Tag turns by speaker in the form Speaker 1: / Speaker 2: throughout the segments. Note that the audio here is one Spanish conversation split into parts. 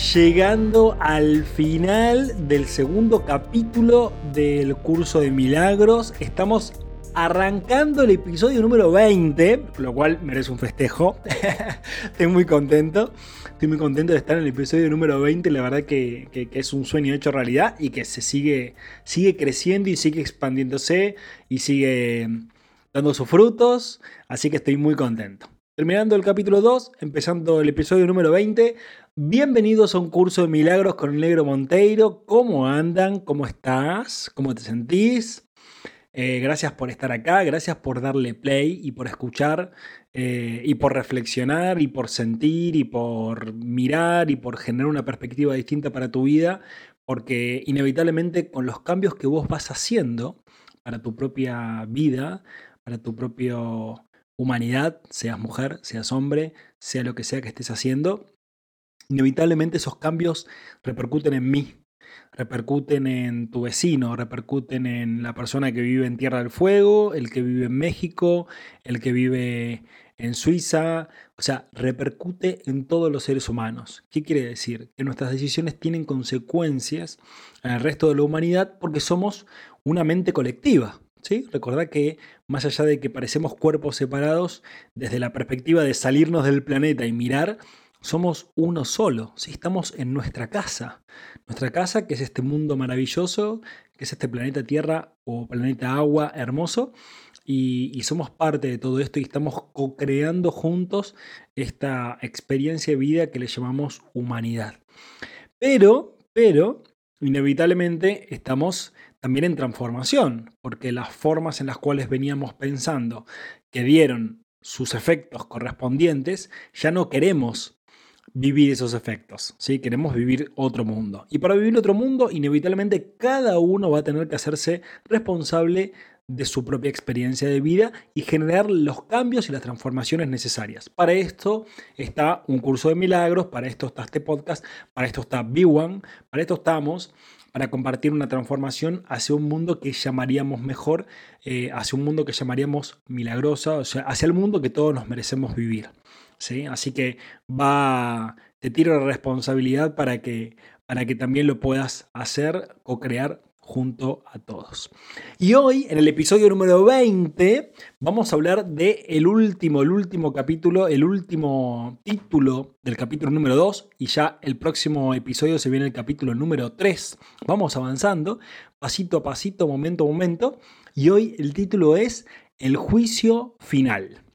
Speaker 1: llegando al final del segundo capítulo del curso de milagros. Estamos arrancando el episodio número 20, lo cual merece un festejo. Estoy muy contento. Estoy muy contento de estar en el episodio número 20. La verdad que, es un sueño hecho realidad y que se sigue, sigue creciendo y sigue expandiéndose y sigue dando sus frutos. Así que estoy muy contento. Terminando el capítulo 2, empezando el episodio número 20. Bienvenidos a un curso de milagros con el negro Monteiro. ¿Cómo andan? ¿Cómo estás? ¿Cómo te sentís? Eh, gracias por estar acá, gracias por darle play y por escuchar eh, y por reflexionar y por sentir y por mirar y por generar una perspectiva distinta para tu vida, porque inevitablemente con los cambios que vos vas haciendo para tu propia vida, para tu propia humanidad, seas mujer, seas hombre, sea lo que sea que estés haciendo, inevitablemente esos cambios repercuten en mí, repercuten en tu vecino, repercuten en la persona que vive en Tierra del Fuego, el que vive en México, el que vive en Suiza, o sea, repercute en todos los seres humanos. ¿Qué quiere decir? Que nuestras decisiones tienen consecuencias en el resto de la humanidad porque somos una mente colectiva. ¿Sí? Recordad que más allá de que parecemos cuerpos separados, desde la perspectiva de salirnos del planeta y mirar, somos uno solo, ¿sí? estamos en nuestra casa, nuestra casa que es este mundo maravilloso, que es este planeta Tierra o planeta Agua hermoso, y, somos parte de todo esto y estamos co-creando juntos esta experiencia de vida que le llamamos humanidad. Pero, pero, inevitablemente estamos también en transformación, porque las formas en las cuales veníamos pensando que dieron sus efectos correspondientes, ya no queremos vivir esos efectos, ¿sí? Queremos vivir otro mundo. Y para vivir otro mundo, inevitablemente cada uno va a tener que hacerse responsable de su propia experiencia de vida y generar los cambios y las transformaciones necesarias. Para esto está un curso de milagros, para esto está este podcast, para esto está B1, para esto estamos para compartir una transformación hacia un mundo que llamaríamos mejor, eh, hacia un mundo que llamaríamos milagroso, o sea, hacia el mundo que todos nos merecemos vivir. Así que va, te tiro la responsabilidad para que, para que también lo puedas hacer o crear junto a todos. Y hoy, en el episodio número 20, vamos a hablar de el último, el último capítulo, el último título del capítulo número 2 y ya el próximo episodio se viene el capítulo número 3. Vamos avanzando, pasito a pasito, momento a momento, y hoy el título es El juicio final.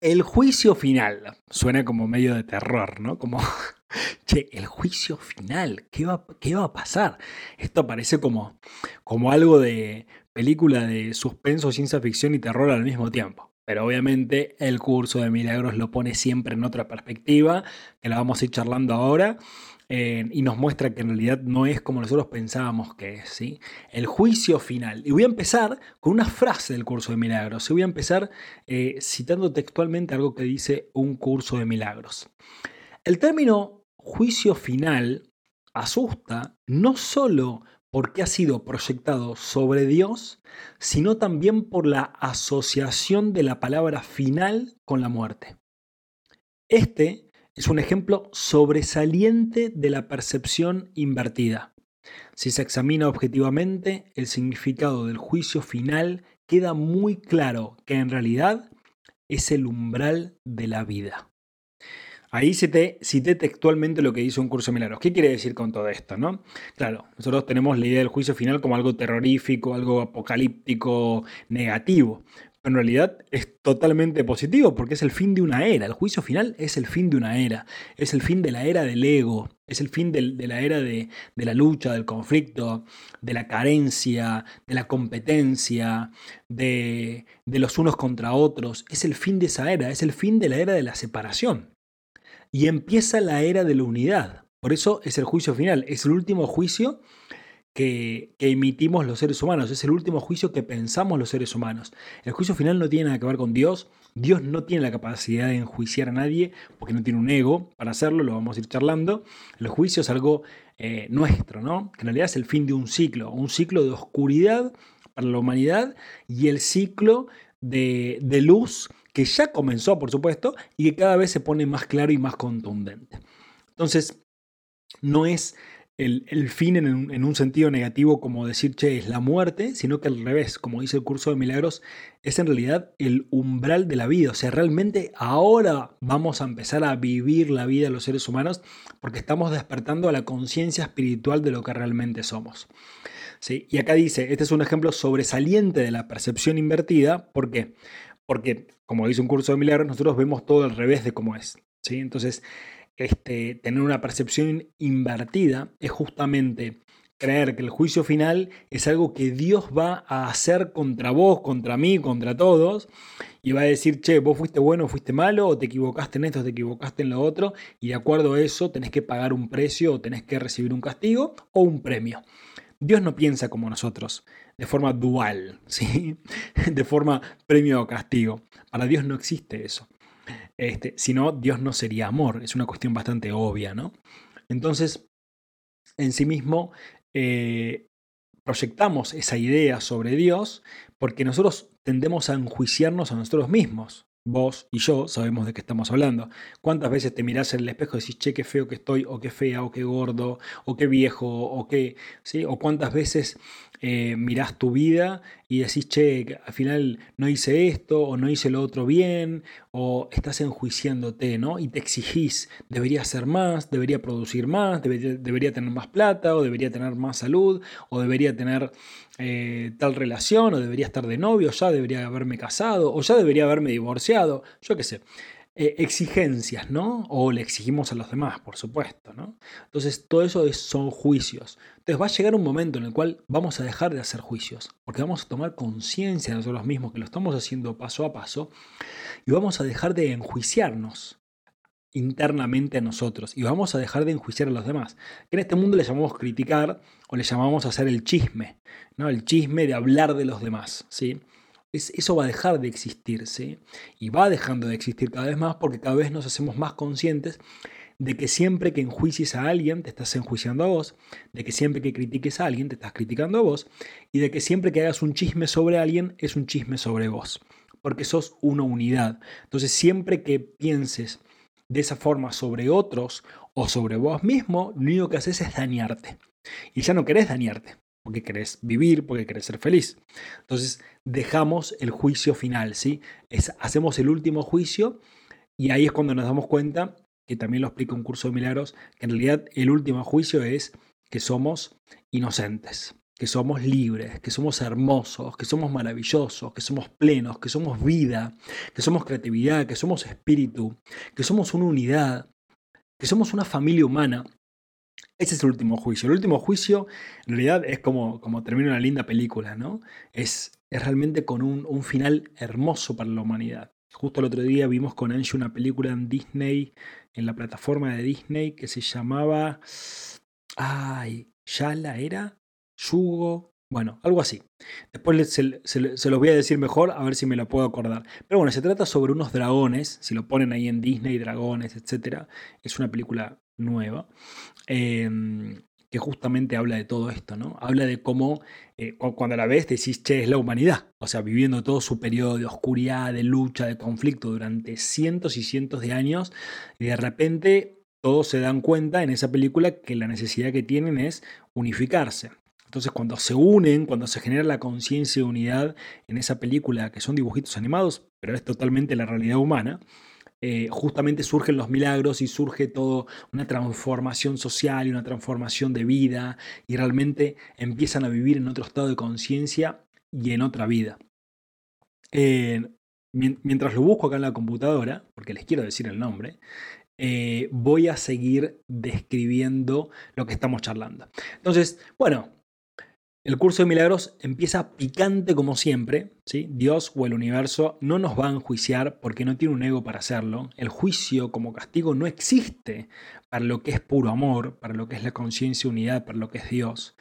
Speaker 1: El juicio final. Suena como medio de terror, ¿no? Como, che, el juicio final. ¿Qué va, qué va a pasar? Esto parece como, como algo de película de suspenso, ciencia ficción y terror al mismo tiempo. Pero obviamente el curso de milagros lo pone siempre en otra perspectiva, que la vamos a ir charlando ahora. Y nos muestra que en realidad no es como nosotros pensábamos que es. ¿sí? El juicio final. Y voy a empezar con una frase del curso de milagros. Y voy a empezar eh, citando textualmente algo que dice un curso de milagros. El término juicio final asusta no solo porque ha sido proyectado sobre Dios, sino también por la asociación de la palabra final con la muerte. Este es un ejemplo sobresaliente de la percepción invertida. Si se examina objetivamente, el significado del juicio final queda muy claro que en realidad es el umbral de la vida. Ahí cité, cité textualmente lo que hizo un curso de milagros. ¿Qué quiere decir con todo esto? No? Claro, nosotros tenemos la idea del juicio final como algo terrorífico, algo apocalíptico, negativo en realidad es totalmente positivo porque es el fin de una era. El juicio final es el fin de una era. Es el fin de la era del ego. Es el fin de, la era de, la lucha, del conflicto, de la carencia, de la competencia, de, de los unos contra otros. Es el fin de esa era. Es el fin de la era de la separación. y empieza la era de la unidad. Por eso es el juicio final, es el último juicio que, emitimos los seres humanos, es el último juicio que pensamos los seres humanos. El juicio final no tiene nada que ver con Dios, Dios no tiene la capacidad de enjuiciar a nadie porque no tiene un ego para hacerlo, lo vamos a ir charlando. El juicio es algo eh, nuestro, ¿no? Que en realidad es el fin de un ciclo, un ciclo de oscuridad para la humanidad y el ciclo de, de luz que ya comenzó, por supuesto, y que cada vez se pone más claro y más contundente. Entonces, no es el, fin en un, sentido negativo como decir, che, es la muerte, sino que al revés, como dice el curso de milagros, es en realidad el umbral de la vida. O sea, realmente ahora vamos a empezar a vivir la vida de los seres humanos porque estamos despertando a la conciencia espiritual de lo que realmente somos. ¿Sí? Y acá dice, este es un ejemplo sobresaliente de la percepción invertida. ¿Por qué? Porque, como dice un curso de milagros, nosotros vemos todo al revés de cómo es. ¿sí? Entonces, este, tener una percepción invertida es justamente creer que el juicio final es algo que Dios va a hacer contra vos, contra mí, contra todos, y va a decir, che, vos fuiste bueno, fuiste malo, o te equivocaste en esto, o te equivocaste en lo otro, y de acuerdo a eso tenés que pagar un precio, o tenés que recibir un castigo, o un premio. Dios no piensa como nosotros, de forma dual, ¿sí? de forma premio o castigo. Para Dios no existe eso. Este, si no, Dios no sería amor. Es una cuestión bastante obvia, ¿no? Entonces, en sí mismo, eh, proyectamos esa idea sobre Dios porque nosotros tendemos a enjuiciarnos a nosotros mismos. Vos y yo sabemos de qué estamos hablando. ¿Cuántas veces te mirás en el espejo y decís, che, qué feo que estoy, o qué fea, o qué gordo, o qué viejo, o qué, ¿sí? O cuántas veces eh, mirás tu vida y decís, che, al final no hice esto o no hice lo otro bien, o estás enjuiciándote, ¿no? Y te exigís, debería hacer más, debería producir más, debería, tener más plata, o debería tener más salud, o debería tener eh, tal relación, o debería estar de novio, ya debería haberme casado, o ya debería haberme divorciado, yo qué sé. Eh, exigencias, ¿no? O le exigimos a los demás, por supuesto, ¿no? Entonces, todo eso son juicios. Entonces, va a llegar un momento en el cual vamos a dejar de hacer juicios, porque vamos a tomar conciencia de nosotros mismos, que lo estamos haciendo paso a paso, y vamos a dejar de enjuiciarnos internamente a nosotros y vamos a dejar de enjuiciar a los demás. en este mundo le llamamos criticar o le llamamos hacer el chisme, ¿no? El chisme de hablar de los demás, ¿sí? Eso va a dejar de existir, Y va dejando de existir cada vez más porque cada vez nos hacemos más conscientes de que siempre que enjuicies a alguien te estás enjuiciando a vos, de que siempre que critiques a alguien te estás criticando a vos, y de que siempre que hagas un chisme sobre alguien es un chisme sobre vos, porque sos una unidad. Entonces siempre que pienses de esa forma sobre otros o sobre vos mismo, lo único que haces es dañarte. Y ya no querés dañarte, porque querés vivir, porque querés ser feliz. Entonces dejamos el juicio final, ¿sí? Hacemos el último juicio y ahí es cuando nos damos cuenta, que también lo explica un curso de milagros, que en realidad el último juicio es que somos inocentes, que somos libres, que somos hermosos, que somos maravillosos, que somos plenos, que somos vida, que somos creatividad, que somos espíritu, que somos una unidad, que somos una familia humana ese es el último juicio. El último juicio, en realidad, es como, como termina una linda película, ¿no? Es, es realmente con un, final hermoso para la humanidad. Justo el otro día vimos con Angie una película en Disney, en la plataforma de Disney, que se llamaba. Ay, ¿Yala era? ¿Yugo? Bueno, algo así. Después se, se, los voy a decir mejor, a ver si me lo puedo acordar. Pero bueno, se trata sobre unos dragones, si lo ponen ahí en Disney, dragones, etc. Es una película nueva, em, que justamente habla de todo esto, ¿no? Habla de cómo eh, cuando la ves decís, che, es la humanidad, o sea, viviendo todo su periodo de oscuridad, de lucha, de conflicto durante cientos y cientos de años, y de repente todos se dan cuenta en esa película que la necesidad que tienen es unificarse. Entonces cuando se unen, cuando se genera la conciencia de unidad en esa película, que son dibujitos animados, pero es totalmente la realidad humana, eh, justamente surgen los milagros y surge toda una transformación social y una transformación de vida y realmente empiezan a vivir en otro estado de conciencia y en otra vida. Eh, mientras lo busco acá en la computadora, porque les quiero decir el nombre, eh, voy a seguir describiendo lo que estamos charlando. Entonces, bueno, El curso de milagros empieza picante como siempre. ¿sí? Dios o el universo no nos va a enjuiciar porque no tiene un ego para hacerlo. El juicio como castigo no existe para lo que es puro amor, para lo que es la conciencia unidad, para lo que es Dios.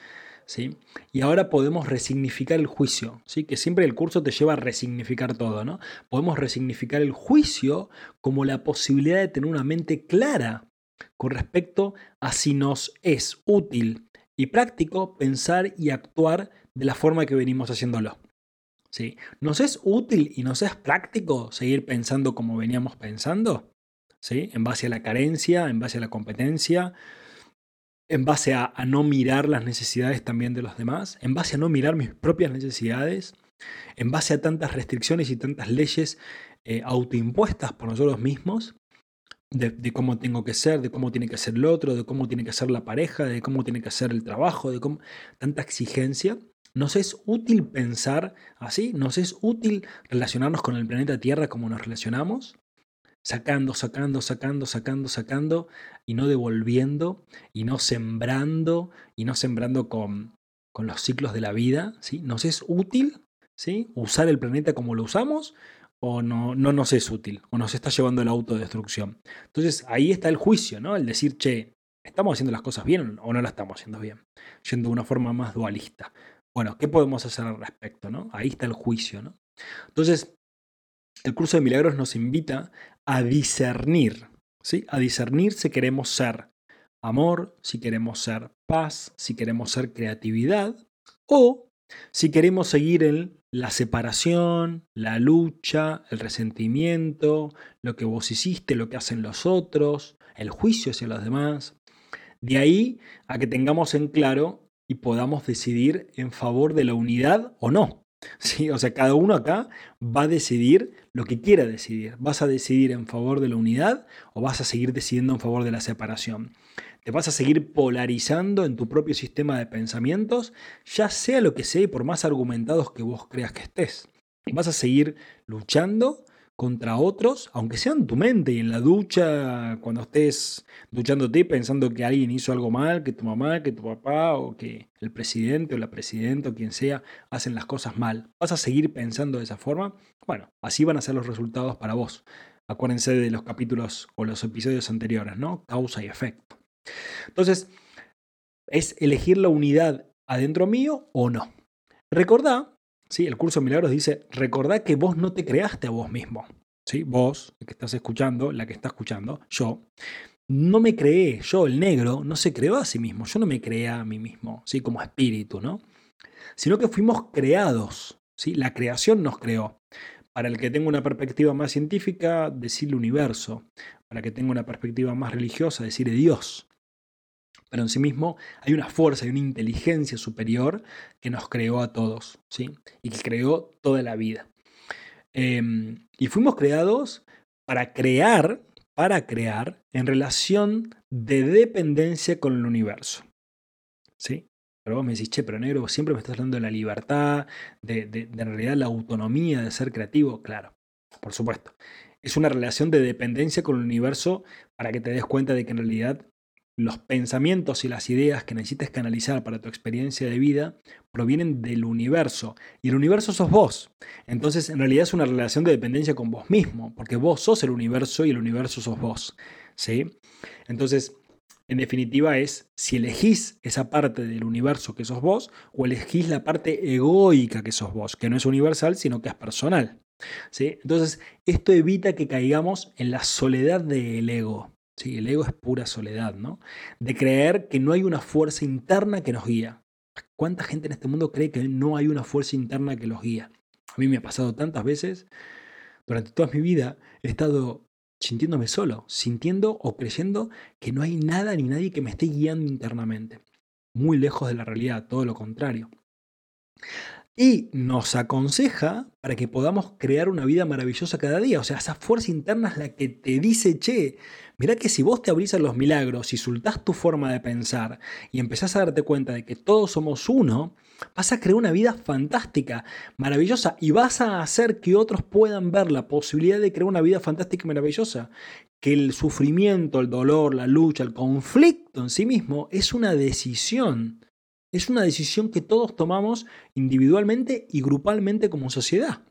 Speaker 1: ¿sí? Y ahora podemos resignificar el juicio, ¿sí? que siempre el curso te lleva a resignificar todo. ¿no? Podemos resignificar el juicio como la posibilidad de tener una mente clara con respecto a si nos es útil y práctico pensar y actuar de la forma que venimos haciéndolo. ¿Sí? ¿Nos es útil y nos es práctico seguir pensando como veníamos pensando? ¿Sí? En base a la carencia, en base a la competencia, en base a, no mirar las necesidades también de los demás, en base a no mirar mis propias necesidades, en base a tantas restricciones y tantas leyes eh, autoimpuestas por nosotros mismos, de, cómo tengo que ser, de cómo tiene que ser el otro, de cómo tiene que ser la pareja, de cómo tiene que ser el trabajo, de cómo tanta exigencia. ¿Nos es útil pensar así? ¿Nos es útil relacionarnos con el planeta Tierra como nos relacionamos? Sacando, sacando, sacando, sacando, sacando y no devolviendo y no sembrando y no sembrando con, con los ciclos de la vida. ¿sí? ¿Nos es útil ¿sí? usar el planeta como lo usamos? O no, no nos es útil, o nos está llevando a la autodestrucción. Entonces ahí está el juicio, ¿no? El decir, che, ¿estamos haciendo las cosas bien o no las estamos haciendo bien? Yendo de una forma más dualista. Bueno, ¿qué podemos hacer al respecto, ¿no? Ahí está el juicio, ¿no? Entonces, el curso de milagros nos invita a discernir, ¿sí? A discernir si queremos ser amor, si queremos ser paz, si queremos ser creatividad, o si queremos seguir el la separación, la lucha, el resentimiento, lo que vos hiciste, lo que hacen los otros, el juicio hacia los demás. De ahí a que tengamos en claro y podamos decidir en favor de la unidad o no. ¿Sí? O sea, cada uno acá va a decidir lo que quiera decidir. ¿Vas a decidir en favor de la unidad o vas a seguir decidiendo en favor de la separación? Te vas a seguir polarizando en tu propio sistema de pensamientos, ya sea lo que sea y por más argumentados que vos creas que estés. Vas a seguir luchando contra otros, aunque sea en tu mente y en la ducha, cuando estés duchándote pensando que alguien hizo algo mal, que tu mamá, que tu papá o que el presidente o la presidenta o quien sea hacen las cosas mal. ¿Vas a seguir pensando de esa forma? Bueno, así van a ser los resultados para vos. Acuérdense de los capítulos o los episodios anteriores, ¿no? Causa y efecto. Entonces, es elegir la unidad adentro mío o no. Recordá, ¿sí? el curso de milagros dice, recordá que vos no te creaste a vos mismo. ¿sí? Vos, el que estás escuchando, la que está escuchando, yo, no me creé, yo, el negro, no se creó a sí mismo, yo no me creé a mí mismo, ¿sí? como espíritu, ¿no? Sino que fuimos creados, ¿sí? la creación nos creó. Para el que tenga una perspectiva más científica, decirle universo. Para el que tenga una perspectiva más religiosa, decir Dios pero en sí mismo hay una fuerza y una inteligencia superior que nos creó a todos, ¿sí? Y que creó toda la vida. Em, y fuimos creados para crear, para crear en relación de dependencia con el universo, ¿sí? Pero vos me decís, che, pero negro, siempre me estás hablando de la libertad, de, de en realidad la autonomía de ser creativo. Claro, por supuesto. Es una relación de dependencia con el universo para que te des cuenta de que en realidad los pensamientos y las ideas que necesites canalizar para tu experiencia de vida provienen del universo. Y el universo sos vos. Entonces, en realidad es una relación de dependencia con vos mismo, porque vos sos el universo y el universo sos vos. ¿sí? Entonces, en definitiva es si elegís esa parte del universo que sos vos o elegís la parte egoica que sos vos, que no es universal, sino que es personal. ¿sí? Entonces, esto evita que caigamos en la soledad del ego. Sí, el ego es pura soledad, ¿no? De creer que no hay una fuerza interna que nos guía. ¿Cuánta gente en este mundo cree que no hay una fuerza interna que los guía? A mí me ha pasado tantas veces, durante toda mi vida he estado sintiéndome solo, sintiendo o creyendo que no hay nada ni nadie que me esté guiando internamente. Muy lejos de la realidad, todo lo contrario y nos aconseja para que podamos crear una vida maravillosa cada día. O sea, esa fuerza interna es la que te dice, che, mirá que si vos te abrís a los milagros y soltás tu forma de pensar y empezás a darte cuenta de que todos somos uno, vas a crear una vida fantástica, maravillosa y vas a hacer que otros puedan ver la posibilidad de crear una vida fantástica y maravillosa. Que el sufrimiento, el dolor, la lucha, el conflicto en sí mismo es una decisión Es una decisión que todos tomamos individualmente y grupalmente como sociedad.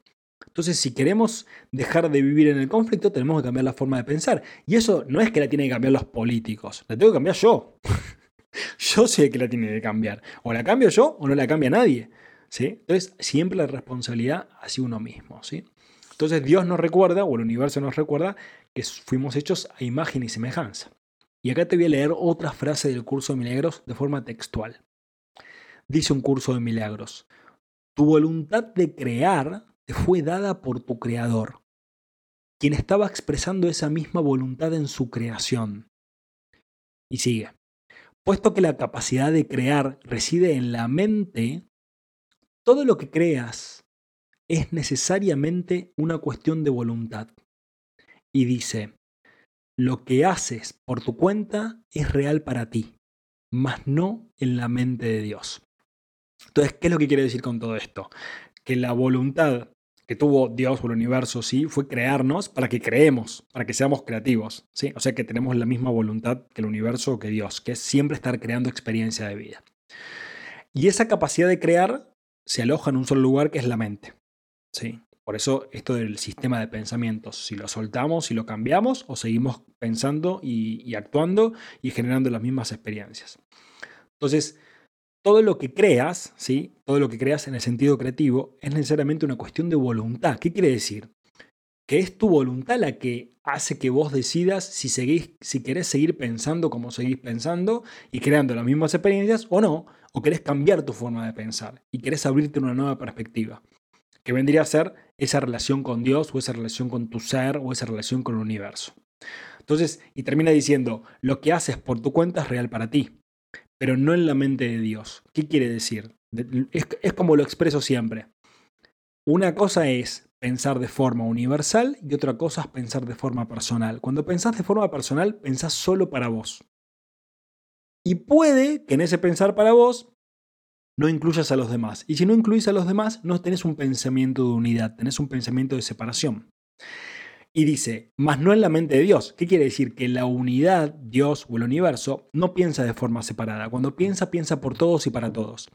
Speaker 1: Entonces, si queremos dejar de vivir en el conflicto, tenemos que cambiar la forma de pensar. Y eso no es que la tienen que cambiar los políticos, la tengo que cambiar yo. yo sé que la tiene que cambiar. O la cambio yo o no la cambia nadie. ¿sí? Entonces, siempre la responsabilidad hacia uno mismo. ¿sí? Entonces, Dios nos recuerda, o el universo nos recuerda, que fuimos hechos a imagen y semejanza. Y acá te voy a leer otra frase del curso de milagros de forma textual. Dice un curso de milagros, tu voluntad de crear te fue dada por tu creador, quien estaba expresando esa misma voluntad en su creación. Y sigue, puesto que la capacidad de crear reside en la mente, todo lo que creas es necesariamente una cuestión de voluntad. Y dice, lo que haces por tu cuenta es real para ti, mas no en la mente de Dios. Entonces, ¿qué es lo que quiere decir con todo esto? Que la voluntad que tuvo Dios o el universo, sí, fue crearnos para que creemos, para que seamos creativos, ¿sí? O sea que tenemos la misma voluntad que el universo o que Dios, que es siempre estar creando experiencia de vida. Y esa capacidad de crear se aloja en un solo lugar que es la mente, ¿sí? Por eso esto del sistema de pensamientos, si lo soltamos, si lo cambiamos o seguimos pensando y, y actuando y generando las mismas experiencias. Entonces, todo lo que creas, ¿sí? todo lo que creas en el sentido creativo, es necesariamente una cuestión de voluntad. ¿Qué quiere decir? Que es tu voluntad la que hace que vos decidas si, seguís, si querés seguir pensando como seguís pensando y creando las mismas experiencias o no, o querés cambiar tu forma de pensar y querés abrirte una nueva perspectiva, que vendría a ser esa relación con Dios o esa relación con tu ser o esa relación con el universo. Entonces, y termina diciendo, lo que haces por tu cuenta es real para ti pero no en la mente de Dios. ¿Qué quiere decir? Es, como lo expreso siempre. Una cosa es pensar de forma universal y otra cosa es pensar de forma personal. Cuando pensás de forma personal, pensás solo para vos. Y puede que en ese pensar para vos no incluyas a los demás. Y si no incluís a los demás, no tenés un pensamiento de unidad, tenés un pensamiento de separación. Y dice, más no en la mente de Dios. ¿Qué quiere decir? Que la unidad, Dios o el universo, no piensa de forma separada. Cuando piensa, piensa por todos y para todos.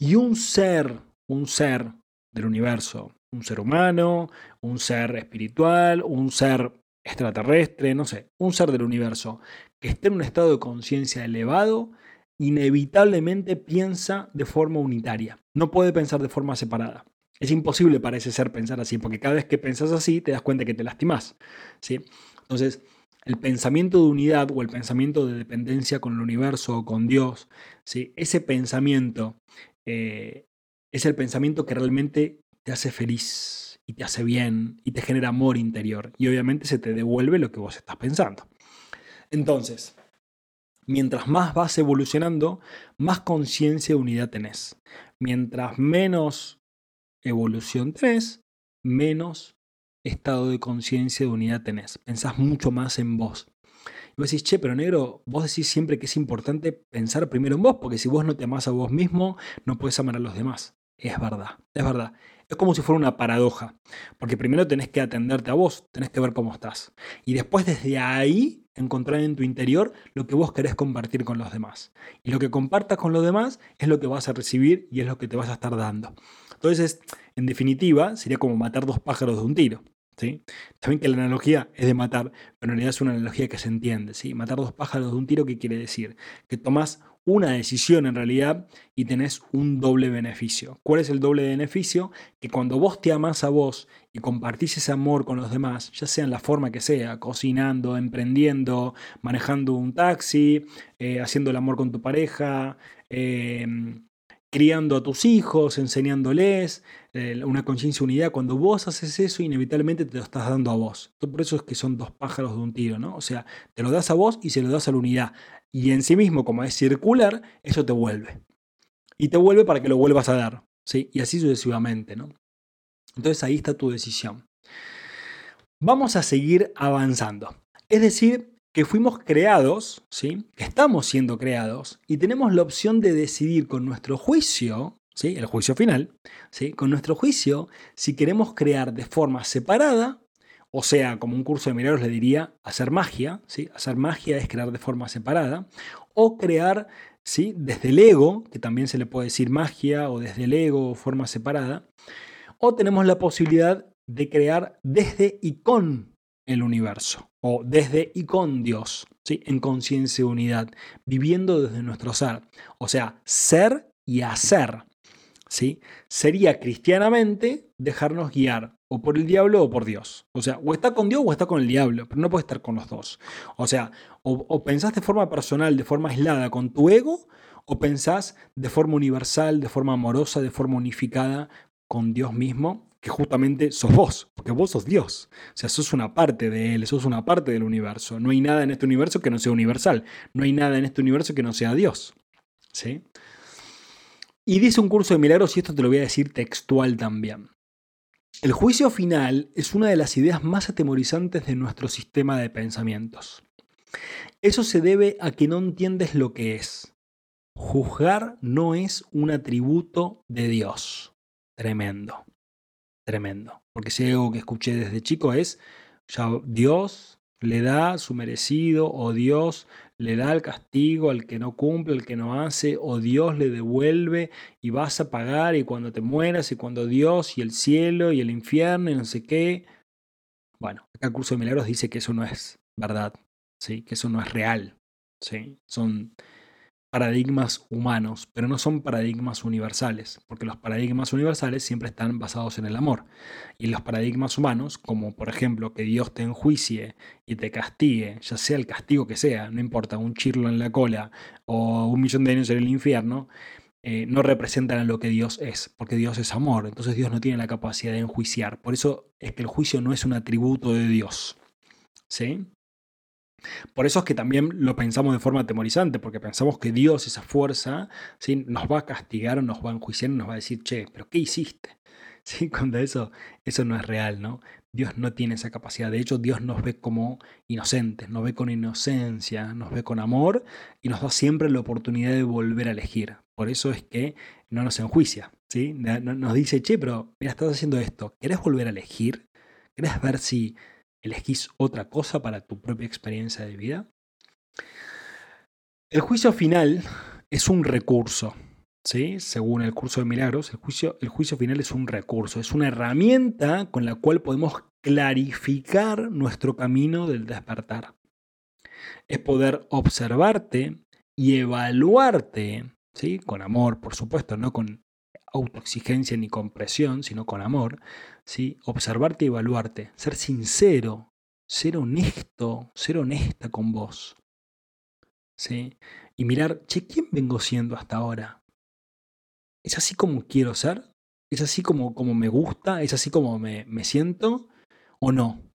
Speaker 1: Y un ser, un ser del universo, un ser humano, un ser espiritual, un ser extraterrestre, no sé, un ser del universo que esté en un estado de conciencia elevado, inevitablemente piensa de forma unitaria. No puede pensar de forma separada. Es imposible para ese ser pensar así, porque cada vez que pensas así te das cuenta que te lastimas. ¿sí? Entonces, el pensamiento de unidad o el pensamiento de dependencia con el universo o con Dios, ¿sí? ese pensamiento eh, es el pensamiento que realmente te hace feliz y te hace bien y te genera amor interior. Y obviamente se te devuelve lo que vos estás pensando. Entonces, mientras más vas evolucionando, más conciencia de unidad tenés. Mientras menos evolución tenés, menos estado de conciencia de unidad tenés. Pensás mucho más en vos. Y vos decís, che, pero negro, vos decís siempre que es importante pensar primero en vos, porque si vos no te amás a vos mismo, no puedes amar a los demás. Es verdad, es verdad. Es como si fuera una paradoja, porque primero tenés que atenderte a vos, tenés que ver cómo estás. Y después desde ahí encontrar en tu interior lo que vos querés compartir con los demás. Y lo que compartas con los demás es lo que vas a recibir y es lo que te vas a estar dando. Entonces, en definitiva, sería como matar dos pájaros de un tiro. ¿sí? También que la analogía es de matar, pero en realidad es una analogía que se entiende. ¿sí? Matar dos pájaros de un tiro, ¿qué quiere decir? Que tomas una decisión en realidad y tenés un doble beneficio. ¿Cuál es el doble beneficio? Que cuando vos te amás a vos y compartís ese amor con los demás, ya sea en la forma que sea, cocinando, emprendiendo, manejando un taxi, eh, haciendo el amor con tu pareja, eh, criando a tus hijos, enseñándoles eh, una conciencia unidad. Cuando vos haces eso, inevitablemente te lo estás dando a vos. Por eso es que son dos pájaros de un tiro, ¿no? O sea, te lo das a vos y se lo das a la unidad. Y en sí mismo, como es circular, eso te vuelve. Y te vuelve para que lo vuelvas a dar. ¿sí? Y así sucesivamente, ¿no? Entonces ahí está tu decisión. Vamos a seguir avanzando. Es decir, que fuimos creados, ¿sí? que estamos siendo creados, y tenemos la opción de decidir con nuestro juicio, ¿sí? el juicio final, ¿sí? con nuestro juicio, si queremos crear de forma separada O sea, como un curso de milagros le diría hacer magia, ¿sí? Hacer magia es crear de forma separada. O crear, ¿sí? Desde el ego, que también se le puede decir magia, o desde el ego, forma separada. O tenemos la posibilidad de crear desde y con el universo, o desde y con Dios, ¿sí? En conciencia y unidad, viviendo desde nuestro ser. O sea, ser y hacer. ¿sí? Sería cristianamente dejarnos guiar o por el diablo o por Dios. O sea, o está con Dios o está con el diablo, pero no puede estar con los dos. O sea, o, pensás de forma personal, de forma aislada con tu ego, o pensás de forma universal, de forma amorosa, de forma unificada con Dios mismo, que justamente sos vos, porque vos sos Dios. O sea, sos una parte de Él, sos una parte del universo. No hay nada en este universo que no sea universal. No hay nada en este universo que no sea Dios. ¿Sí? Y dice un curso de milagros, y esto te lo voy a decir textual también. El juicio final es una de las ideas más atemorizantes de nuestro sistema de pensamientos. Eso se debe a que no entiendes lo que es. Juzgar no es un atributo de Dios. Tremendo. Tremendo. Porque si algo que escuché desde chico es, ya Dios le da su merecido o Dios le da el castigo al que no cumple, al que no hace, o Dios le devuelve y vas a pagar y cuando te mueras y cuando Dios y el cielo y el infierno y no sé qué. Bueno, acá el curso de milagros dice que eso no es verdad, ¿sí? que eso no es real. ¿sí? Son paradigmas humanos, pero no son paradigmas universales, porque los paradigmas universales siempre están basados en el amor. Y los paradigmas humanos, como por ejemplo que Dios te enjuicie y te castigue, ya sea el castigo que sea, no importa, un chirlo en la cola o un millón de años en el infierno, eh, no representan lo que Dios es, porque Dios es amor, entonces Dios no tiene la capacidad de enjuiciar. Por eso es que el juicio no es un atributo de Dios. ¿Sí? Por eso es que también lo pensamos de forma atemorizante, porque pensamos que Dios, esa fuerza, ¿sí? nos va a castigar nos va a enjuiciar nos va a decir, che, pero ¿qué hiciste? ¿Sí? Cuando eso, eso no es real, ¿no? Dios no tiene esa capacidad. De hecho, Dios nos ve como inocentes, nos ve con inocencia, nos ve con amor y nos da siempre la oportunidad de volver a elegir. Por eso es que no nos enjuicia, ¿sí? Nos dice, che, pero mira, estás haciendo esto, ¿querés volver a elegir? ¿Querés ver si elegís otra cosa para tu propia experiencia de vida? El juicio final es un recurso, ¿sí? según el curso de milagros, el juicio, el juicio final es un recurso, es una herramienta con la cual podemos clarificar nuestro camino del despertar. Es poder observarte y evaluarte, ¿sí? con amor, por supuesto, no con autoexigencia ni con presión, sino con amor, ¿sí? observarte y evaluarte, ser sincero, ser honesto, ser honesta con vos. ¿sí? Y mirar, che, ¿quién vengo siendo hasta ahora? ¿Es así como quiero ser? ¿Es así como, como me gusta? ¿Es así como me, me siento? ¿O no?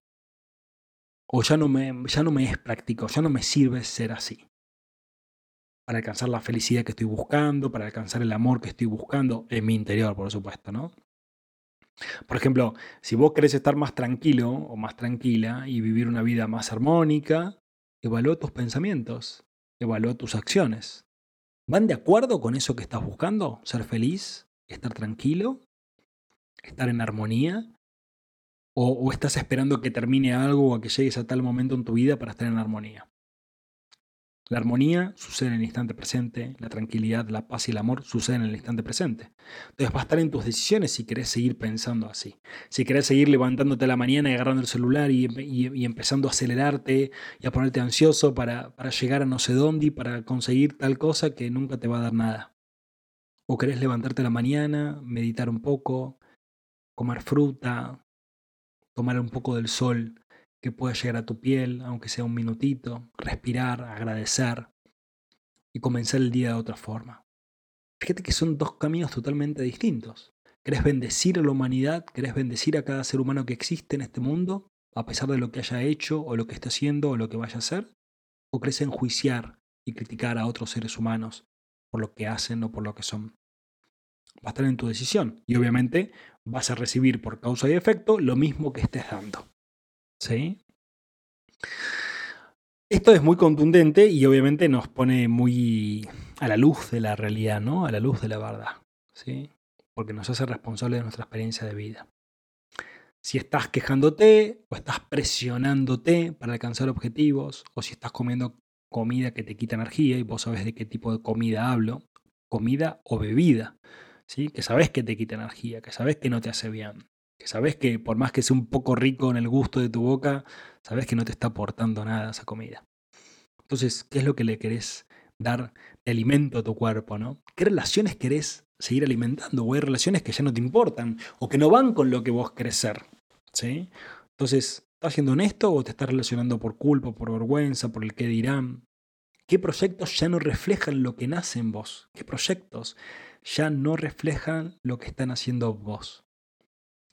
Speaker 1: ¿O ya no, me, ya no me es práctico, ya no me sirve ser así? Para alcanzar la felicidad que estoy buscando, para alcanzar el amor que estoy buscando en mi interior, por supuesto, ¿no? Por ejemplo, si vos querés estar más tranquilo o más tranquila y vivir una vida más armónica, evalúa tus pensamientos, evalúa tus acciones. ¿Van de acuerdo con eso que estás buscando? ¿Ser feliz? ¿Estar tranquilo? ¿Estar en armonía? ¿O, o estás esperando que termine algo o a que llegues a tal momento en tu vida para estar en armonía? La armonía sucede en el instante presente, la tranquilidad, la paz y el amor suceden en el instante presente. Entonces va a estar en tus decisiones si querés seguir pensando así. Si querés seguir levantándote a la mañana y agarrando el celular y, empezando a acelerarte y a ponerte ansioso para, para llegar a no sé dónde y para conseguir tal cosa que nunca te va a dar nada. O querés levantarte a la mañana, meditar un poco, comer fruta, tomar un poco del sol que pueda llegar a tu piel, aunque sea un minutito, respirar, agradecer y comenzar el día de otra forma. Fíjate que son dos caminos totalmente distintos. ¿Querés bendecir a la humanidad? ¿Querés bendecir a cada ser humano que existe en este mundo, a pesar de lo que haya hecho o lo que esté haciendo o lo que vaya a hacer? ¿O crees enjuiciar y criticar a otros seres humanos por lo que hacen o por lo que son? Va a estar en tu decisión y obviamente vas a recibir por causa y efecto lo mismo que estés dando. ¿Sí? Esto es muy contundente y obviamente nos pone muy a la luz de la realidad, ¿no? A la luz de la verdad, ¿sí? Porque nos hace responsables de nuestra experiencia de vida. Si estás quejándote o estás presionándote para alcanzar objetivos, o si estás comiendo comida que te quita energía, y vos sabés de qué tipo de comida hablo, comida o bebida, ¿sí? que sabes que te quita energía, que sabes que no te hace bien, sabes que por más que sea un poco rico en el gusto de tu boca, sabes que no te está aportando nada esa comida. Entonces, ¿qué es lo que le querés dar de alimento a tu cuerpo? ¿no? ¿Qué relaciones querés seguir alimentando? ¿O hay relaciones que ya no te importan o que no van con lo que vos querés ser? ¿sí? Entonces, ¿estás siendo honesto o te estás relacionando por culpa, por vergüenza, por el qué dirán? ¿Qué proyectos ya no reflejan lo que nace en vos? ¿Qué proyectos ya no reflejan lo que están haciendo vos?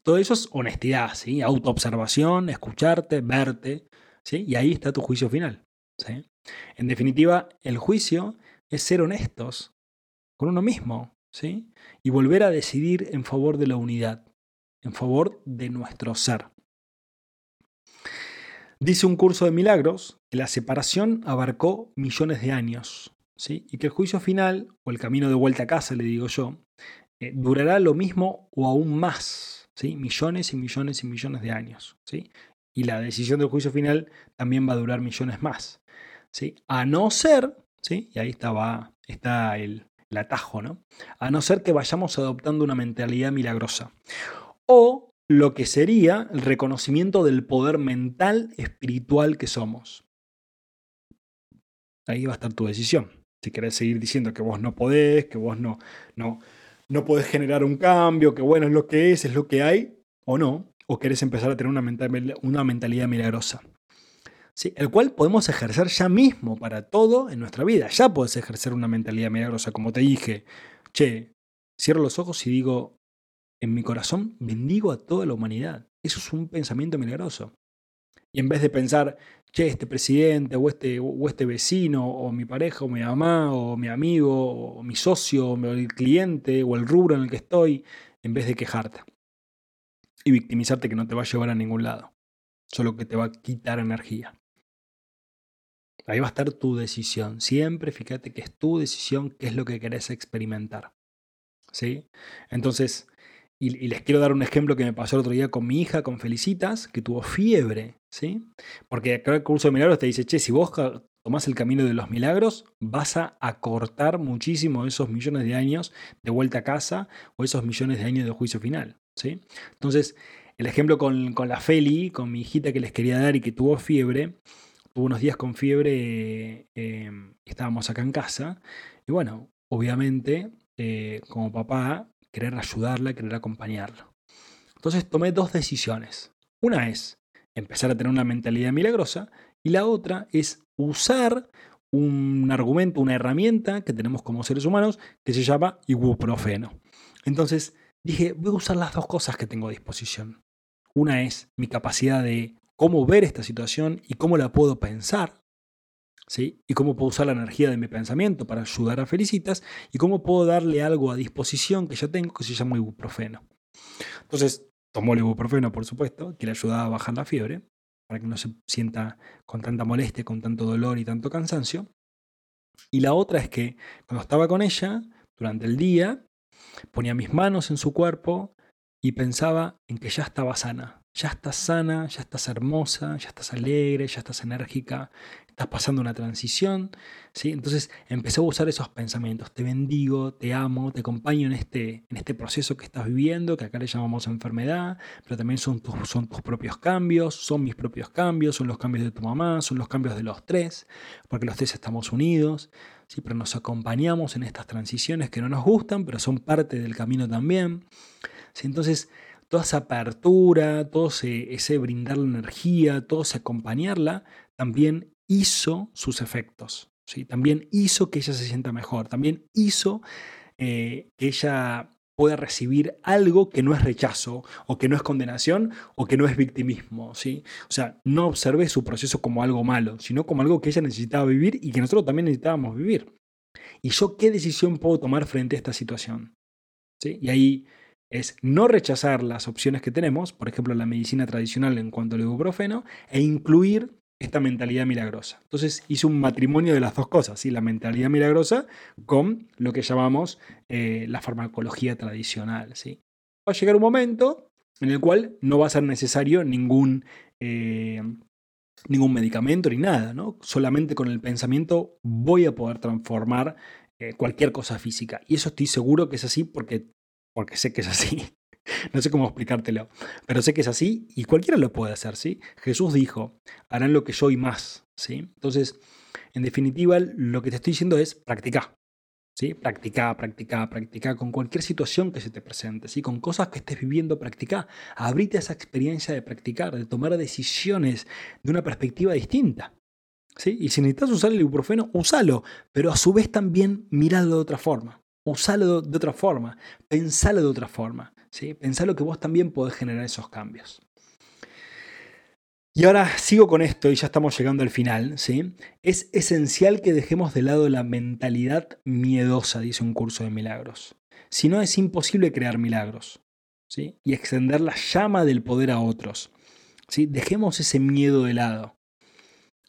Speaker 1: Todo eso es honestidad, ¿sí? autoobservación, escucharte, verte, ¿sí? y ahí está tu juicio final. ¿sí? En definitiva, el juicio es ser honestos con uno mismo ¿sí? y volver a decidir en favor de la unidad en favor de nuestro ser. Dice un curso de milagros que la separación abarcó millones de años, ¿sí? y que el juicio final, o el camino de vuelta a casa, le digo yo, eh, durará lo mismo o aún más, ¿sí? millones y millones y millones de años. ¿sí? Y la decisión del juicio final también va a durar millones más. ¿sí? A no ser, ¿sí? y ahí está, está el, el atajo, ¿no? a no ser que vayamos adoptando una mentalidad milagrosa o lo que sería el reconocimiento del poder mental espiritual que somos. Ahí va a estar tu decisión. Si querés seguir diciendo que vos no podés, que vos no, no, no podés generar un cambio, que bueno, es lo que es, es lo que hay, o no, o querés empezar a tener una, una mentalidad milagrosa. ¿Sí? El cual podemos ejercer ya mismo para todo en nuestra vida. Ya puedes ejercer una mentalidad milagrosa, como te dije. Che, cierro los ojos y digo, en mi corazón bendigo a toda la humanidad. Eso es un pensamiento milagroso. Y en vez de pensar, che, este presidente o este, o este vecino o mi pareja o mi mamá o mi amigo o mi socio o el cliente o el rubro en el que estoy, en vez de quejarte y victimizarte que no te va a llevar a ningún lado, solo que te va a quitar energía. Ahí va a estar tu decisión. Siempre fíjate que es tu decisión, qué es lo que querés experimentar. ¿Sí? Entonces, y, les quiero dar un ejemplo que me pasó el otro día con mi hija, con Felicitas, que tuvo fiebre, ¿sí? Porque acá el curso de milagros te dice, che, si vos tomás el camino de los milagros, vas a acortar muchísimo esos millones de años de vuelta a casa o esos millones de años de juicio final, ¿sí? Entonces, el ejemplo con, la Feli, con mi hijita que les quería dar y que tuvo fiebre, tuvo unos días con fiebre, eh, estábamos acá en casa, y bueno, obviamente, eh, como papá, querer ayudarla, querer acompañarla. Entonces tomé dos decisiones. Una es empezar a tener una mentalidad milagrosa y la otra es usar un argumento, una herramienta que tenemos como seres humanos que se llama ibuprofeno. Entonces dije, voy a usar las dos cosas que tengo a disposición. Una es mi capacidad de cómo ver esta situación y cómo la puedo pensar, y cómo puedo usar la energía de mi pensamiento para ayudar a Felicitas y cómo puedo darle algo a disposición que ya tengo que se llama ibuprofeno. Entonces, tomó el ibuprofeno, por supuesto, que le ayudaba a bajar la fiebre, para que no se sienta con tanta molestia, con tanto dolor y tanto cansancio. Y la otra es que cuando estaba con ella, durante el día, ponía mis manos en su cuerpo y pensaba en que ya estaba sana. Ya estás sana, ya estás hermosa, ya estás alegre, ya estás enérgica, estás pasando una transición, ¿sí? Entonces empecé a usar esos pensamientos, te bendigo, te amo, te acompaño en este, en este proceso que estás viviendo, que acá le llamamos enfermedad, pero también son tus, son tus propios cambios, son mis propios cambios, son los cambios de tu mamá, son los cambios de los tres, porque los tres estamos unidos, ¿sí? pero nos acompañamos en estas transiciones que no nos gustan, pero son parte del camino también. ¿sí? Entonces, toda esa apertura, todo ese, ese brindar la energía, todo ese acompañarla, también hizo sus efectos. ¿sí? También hizo que ella se sienta mejor. También hizo eh, que ella pueda recibir algo que no es rechazo, o que no es condenación, o que no es victimismo. ¿sí? O sea, no observé su proceso como algo malo, sino como algo que ella necesitaba vivir y que nosotros también necesitábamos vivir. ¿Y yo qué decisión puedo tomar frente a esta situación? ¿Sí? Y ahí es no rechazar las opciones que tenemos, por ejemplo, la medicina tradicional en cuanto al ibuprofeno, e incluir esta mentalidad milagrosa. Entonces hice un matrimonio de las dos cosas, ¿sí? la mentalidad milagrosa con lo que llamamos eh, la farmacología tradicional. ¿sí? Va a llegar un momento en el cual no va a ser necesario ningún, eh, ningún medicamento ni nada, ¿no? Solamente con el pensamiento voy a poder transformar eh, cualquier cosa física. Y eso estoy seguro que es así porque, porque sé que es así. No sé cómo explicártelo, pero sé que es así y cualquiera lo puede hacer, ¿sí? Jesús dijo, harán lo que yo y más, ¿sí? Entonces, en definitiva, lo que te estoy diciendo es practicar, ¿sí? Practica, practica, practica con cualquier situación que se te presente, ¿sí? Con cosas que estés viviendo, practica. Abrite a esa experiencia de practicar, de tomar decisiones de una perspectiva distinta. ¿sí? Y si necesitas usar el ibuprofeno, úsalo, pero a su vez también míralo de otra forma. Usalo de otra forma, pensalo de otra forma. ¿sí? Pensalo que vos también podés generar esos cambios. Y ahora sigo con esto y ya estamos llegando al final. ¿sí? Es esencial que dejemos de lado la mentalidad miedosa, dice un curso de milagros. Si no, es imposible crear milagros ¿sí? y extender la llama del poder a otros. ¿sí? Dejemos ese miedo de lado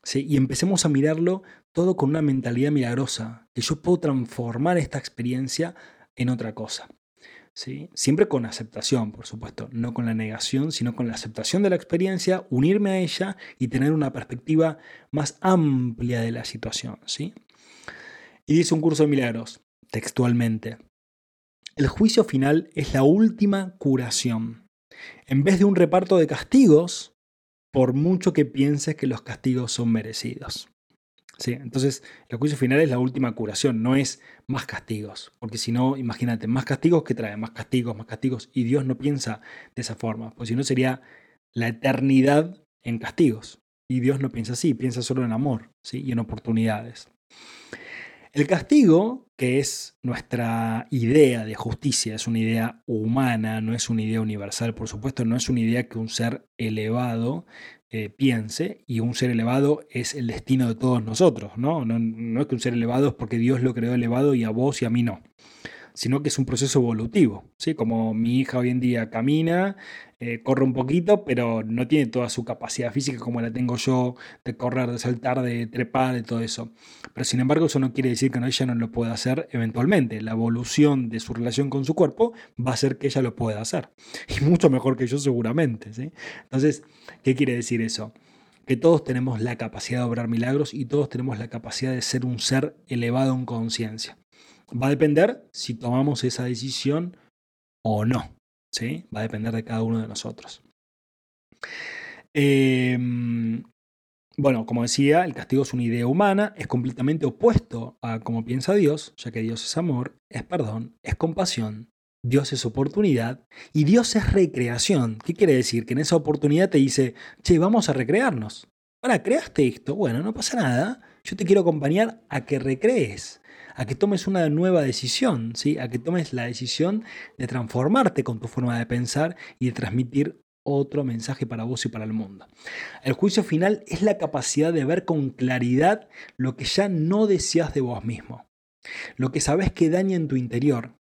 Speaker 1: ¿sí? y empecemos a mirarlo todo con una mentalidad milagrosa, que yo puedo transformar esta experiencia en otra cosa. Siempre con aceptación, por supuesto, no con la negación, sino con la aceptación de la experiencia, unirme a ella y tener una perspectiva más amplia de la situación, ¿sí? Y dice un curso de milagros, textualmente, el juicio final es la última curación. En vez de un reparto de castigos, por mucho que pienses que los castigos son merecidos. Sí, entonces el juicio final es la última curación, no es más castigos, porque si no, imagínate, más castigos que trae, más castigos, más castigos, y Dios no piensa de esa forma, pues si no sería la eternidad en castigos, y Dios no piensa así, piensa solo en amor ¿sí? y en oportunidades. El castigo, que es nuestra idea de justicia, es una idea humana, no es una idea universal, por supuesto, no es una idea que un ser elevado eh, piense, y un ser elevado es el destino de todos nosotros, ¿no? ¿no? No es que un ser elevado es porque Dios lo creó elevado y a vos y a mí no sino que es un proceso evolutivo. ¿sí? Como mi hija hoy en día camina, eh, corre un poquito, pero no tiene toda su capacidad física como la tengo yo de correr, de saltar, de trepar, de todo eso. Pero sin embargo, eso no quiere decir que no, ella no lo pueda hacer eventualmente. La evolución de su relación con su cuerpo va a hacer que ella lo pueda hacer. Y mucho mejor que yo seguramente. ¿sí? Entonces, ¿qué quiere decir eso? que todos tenemos la capacidad de obrar milagros y todos tenemos la capacidad de ser un ser elevado en conciencia. Va a depender si tomamos esa decisión o no. ¿sí? Va a depender de cada uno de nosotros. Em, bueno, como decía, el castigo es una idea humana, es completamente opuesto a cómo piensa Dios, ya que Dios es amor, es perdón, es compasión, Dios es oportunidad y Dios es recreación. ¿Qué quiere decir? Que en esa oportunidad te dice, che, vamos a recrearnos. Ahora, creaste esto, bueno, no pasa nada, yo te quiero acompañar a que recrees a que tomes una nueva decisión, ¿sí? a que tomes la decisión de transformarte con tu forma de pensar y de transmitir otro mensaje para vos y para el mundo. El juicio final es la capacidad de ver con claridad lo que ya no deseas de vos mismo, lo que sabes que daña en tu interior.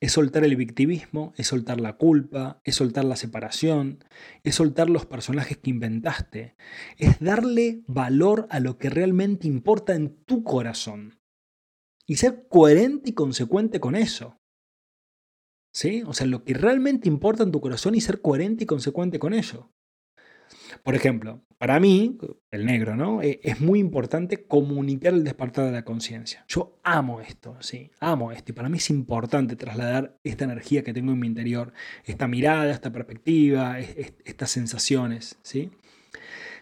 Speaker 1: Es soltar el victimismo, es soltar la culpa, es soltar la separación, es soltar los personajes que inventaste, es darle valor a lo que realmente importa en tu corazón y ser coherente y consecuente con eso. ¿Sí? O sea, lo que realmente importa en tu corazón y ser coherente y consecuente con ello. Por ejemplo, para mí, el negro, ¿no? Eh, es muy importante comunicar el despertar de la conciencia. Yo amo esto, sí, amo esto. Y para mí es importante trasladar esta energía que tengo en mi interior, esta mirada, esta perspectiva, estas sensaciones, ¿sí?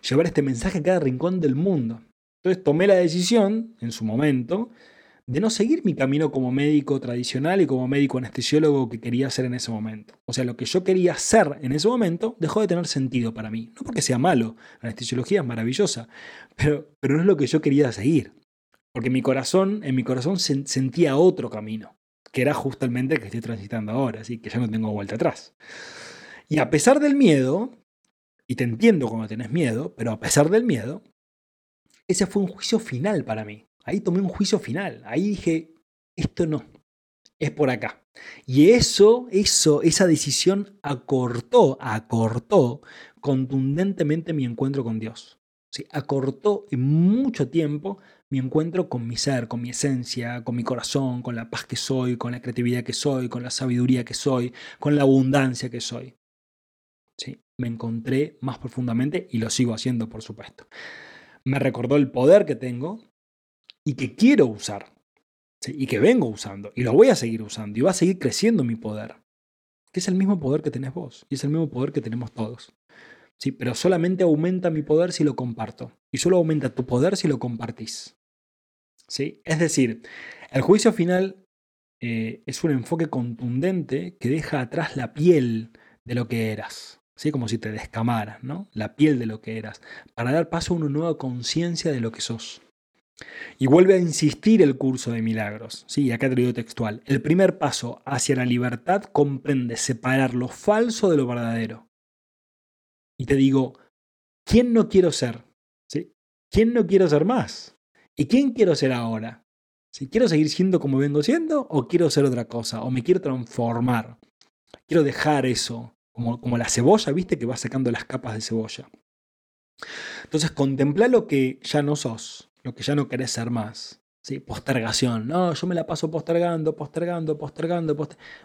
Speaker 1: Llevar este mensaje a cada rincón del mundo. Entonces tomé la decisión, en su momento, de no seguir mi camino como médico tradicional y como médico anestesiólogo que quería hacer en ese momento. O sea, lo que yo quería hacer en ese momento dejó de tener sentido para mí. No porque sea malo, la anestesiología es maravillosa, pero, pero no es lo que yo quería seguir. Porque mi corazón, en mi corazón sentía otro camino, que era justamente el que estoy transitando ahora, así que ya no tengo vuelta atrás. Y a pesar del miedo, y te entiendo cuando tenés miedo, pero a pesar del miedo, ese fue un juicio final para mí. Ahí tomé un juicio final. Ahí dije, esto no, es por acá. Y eso, eso, esa decisión acortó, acortó contundentemente mi encuentro con Dios. ¿Sí? Acortó en mucho tiempo mi encuentro con mi ser, con mi esencia, con mi corazón, con la paz que soy, con la creatividad que soy, con la sabiduría que soy, con la abundancia que soy. ¿sí? Me encontré más profundamente y lo sigo haciendo, por supuesto. Me recordó el poder que tengo y que quiero usar. Y que vengo usando. Y lo voy a seguir usando. Y va a seguir creciendo mi poder. Que es el mismo poder que tenés vos. Y es el mismo poder que tenemos todos. ¿Sí? Pero solamente aumenta mi poder si lo comparto. Y solo aumenta tu poder si lo compartís. ¿Sí? Es decir, el juicio final eh, es un enfoque contundente que deja atrás la piel de lo que eras. ¿sí? Como si te descamaras, ¿no? La piel de lo que eras. Para dar paso a una nueva conciencia de lo que sos. Y vuelve a insistir el curso de milagros. Sí, acá te lo digo textual. El primer paso hacia la libertad comprende separar lo falso de lo verdadero. Y te digo, ¿quién no quiero ser? ¿Sí? ¿Quién no quiero ser más? ¿Y quién quiero ser ahora? ¿Si quiero seguir siendo como vengo siendo o quiero ser otra cosa? ¿O me quiero transformar? Quiero dejar eso, como, como la cebolla, ¿viste? Que va sacando las capas de cebolla. Entonces, contempla lo que ya no sos, que ya no querés ser más. ¿sí? Postergación. No, yo me la paso postergando, postergando, postergando.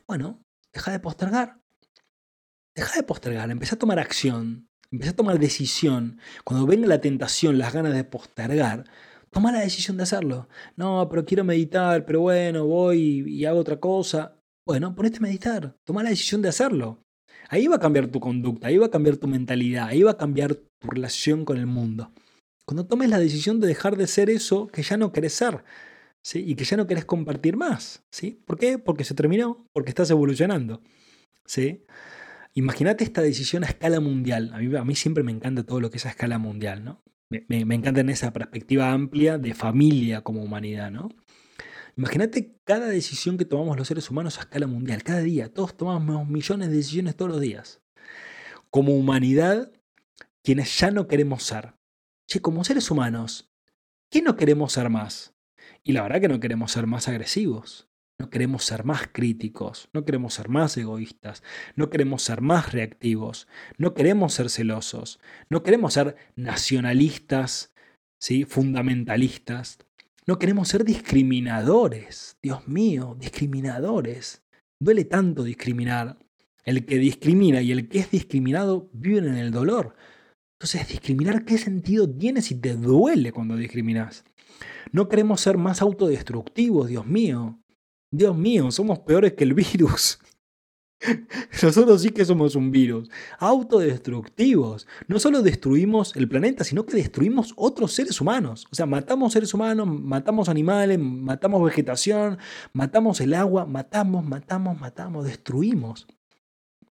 Speaker 1: Bueno, deja de postergar. Deja de postergar, empieza a tomar acción, empieza a tomar decisión. Cuando venga la tentación, las ganas de postergar, toma la decisión de hacerlo. No, pero quiero meditar, pero bueno, voy y hago otra cosa. Bueno, ponete a meditar, toma la decisión de hacerlo. Ahí va a cambiar tu conducta, ahí va a cambiar tu mentalidad, ahí va a cambiar tu relación con el mundo. Cuando tomes la decisión de dejar de ser eso que ya no querés ser, ¿sí? Y que ya no querés compartir más, ¿sí? ¿Por qué? Porque se terminó, porque estás evolucionando, ¿sí? Imagínate esta decisión a escala mundial. A mí, a mí siempre me encanta todo lo que es a escala mundial, ¿no? Me, encanta en esa perspectiva amplia de familia como humanidad, ¿no? Imagínate cada decisión que tomamos los seres humanos a escala mundial, cada día. Todos tomamos millones de decisiones todos los días. Como humanidad, quienes ya no queremos ser. Che, como seres humanos, ¿qué no queremos ser más? Y la verdad que no queremos ser más agresivos. No queremos ser más críticos, no queremos ser más egoístas, no queremos ser más reactivos, no queremos ser celosos, no queremos ser nacionalistas, ¿sí? fundamentalistas, no queremos ser discriminadores. Dios mío, discriminadores. Duele tanto discriminar. El que discrimina y el que es discriminado viven en el dolor. Entonces, discriminar, ¿qué sentido tiene si te duele cuando discriminas? No queremos ser más autodestructivos, Dios mío. Dios mío, somos peores que el virus. Nosotros sí que somos un virus. Autodestructivos. No solo destruimos el planeta, sino que destruimos otros seres humanos. O sea, matamos seres humanos, matamos animales, matamos vegetación, matamos el agua, matamos, matamos, matamos, destruimos.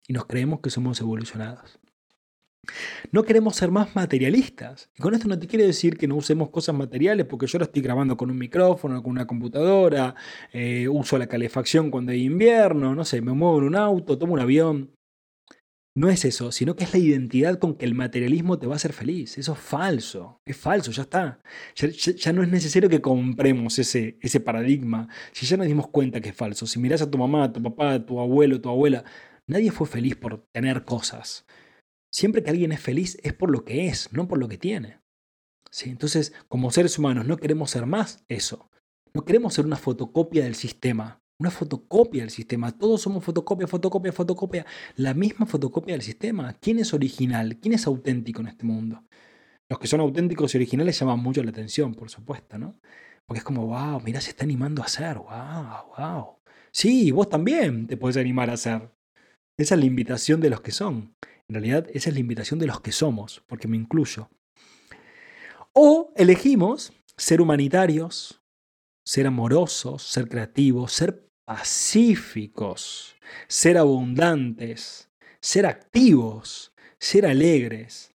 Speaker 1: Y nos creemos que somos evolucionados. No queremos ser más materialistas. Y con esto no te quiero decir que no usemos cosas materiales, porque yo lo estoy grabando con un micrófono, con una computadora, eh, uso la calefacción cuando hay invierno, no sé, me muevo en un auto, tomo un avión. No es eso, sino que es la identidad con que el materialismo te va a hacer feliz. Eso es falso, es falso, ya está. Ya, no es necesario que compremos ese, ese paradigma. Si ya nos dimos cuenta que es falso, si miras a tu mamá, a tu papá, a tu abuelo, tu abuela, nadie fue feliz por tener cosas. Siempre que alguien es feliz es por lo que es, no por lo que tiene. ¿Sí? Entonces, como seres humanos no queremos ser más eso. No queremos ser una fotocopia del sistema. Una fotocopia del sistema. Todos somos fotocopia, fotocopia, fotocopia. La misma fotocopia del sistema. ¿Quién es original? ¿Quién es auténtico en este mundo? Los que son auténticos y originales llaman mucho la atención, por supuesto, ¿no? Porque es como, wow, mira, se está animando a hacer, wow, wow. Sí, vos también te puedes animar a hacer. Esa es la invitación de los que son. En realidad esa es la invitación de los que somos, porque me incluyo. O elegimos ser humanitarios, ser amorosos, ser creativos, ser pacíficos, ser abundantes, ser activos, ser alegres,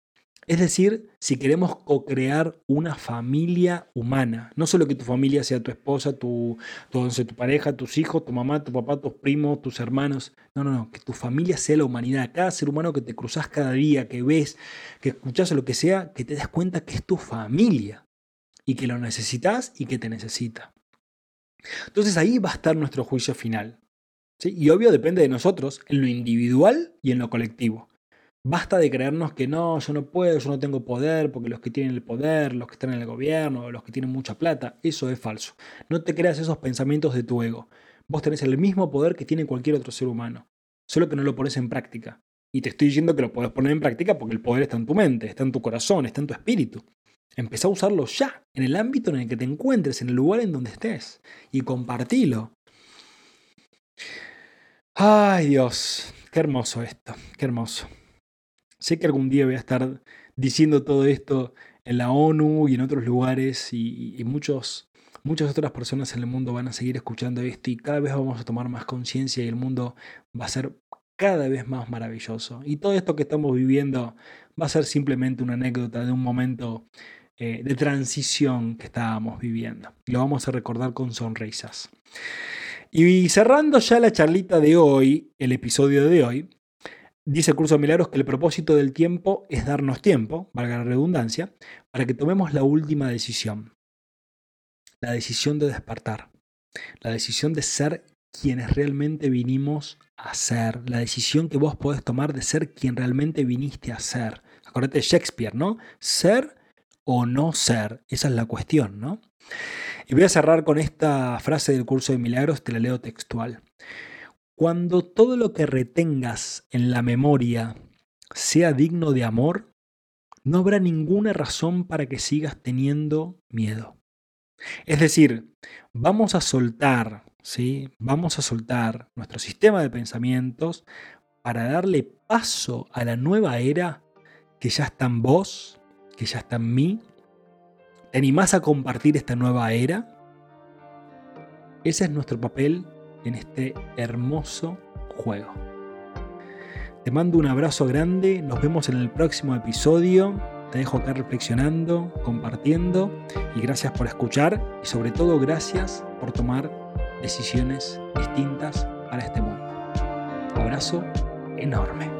Speaker 1: es decir, si queremos co-crear una familia humana, no solo que tu familia sea tu esposa, tu, tu, tu pareja, tus hijos, tu mamá, tu papá, tus primos, tus hermanos, no, no, no, que tu familia sea la humanidad, cada ser humano que te cruzas cada día, que ves, que escuchas o lo que sea, que te des cuenta que es tu familia y que lo necesitas y que te necesita. Entonces ahí va a estar nuestro juicio final. ¿sí? Y obvio depende de nosotros, en lo individual y en lo colectivo. Basta de creernos que no, yo no puedo, yo no tengo poder, porque los que tienen el poder, los que están en el gobierno, los que tienen mucha plata, eso es falso. No te creas esos pensamientos de tu ego. Vos tenés el mismo poder que tiene cualquier otro ser humano, solo que no lo pones en práctica. Y te estoy diciendo que lo puedes poner en práctica porque el poder está en tu mente, está en tu corazón, está en tu espíritu. Empezá a usarlo ya, en el ámbito en el que te encuentres, en el lugar en donde estés, y compartilo. Ay Dios, qué hermoso esto, qué hermoso. Sé que algún día voy a estar diciendo todo esto en la ONU y en otros lugares y, muchos, muchas otras personas en el mundo van a seguir escuchando esto y cada vez vamos a tomar más conciencia y el mundo va a ser cada vez más maravilloso. Y todo esto que estamos viviendo va a ser simplemente una anécdota de un momento eh, de transición que estábamos viviendo. Lo vamos a recordar con sonrisas. Y cerrando ya la charlita de hoy, el episodio de hoy, dice el curso de milagros que el propósito del tiempo es darnos tiempo, valga la redundancia, para que tomemos la última decisión. La decisión de despertar. La decisión de ser quienes realmente vinimos a ser. La decisión que vos podés tomar de ser quien realmente viniste a ser. Acordate de Shakespeare, ¿no? Ser o no ser? Esa es la cuestión, ¿no? Y voy a cerrar con esta frase del curso de milagros, te la leo textual. Cuando todo lo que retengas en la memoria sea digno de amor, no habrá ninguna razón para que sigas teniendo miedo. Es decir, vamos a soltar, ¿sí? Vamos a soltar nuestro sistema de pensamientos para darle paso a la nueva era que ya está en vos que ya está en mí? ¿Te animás a compartir esta nueva era? Ese es nuestro papel en este hermoso juego. Te mando un abrazo grande, nos vemos en el próximo episodio. Te dejo acá reflexionando, compartiendo y gracias por escuchar y sobre todo gracias por tomar decisiones distintas para este mundo. abrazo enorme.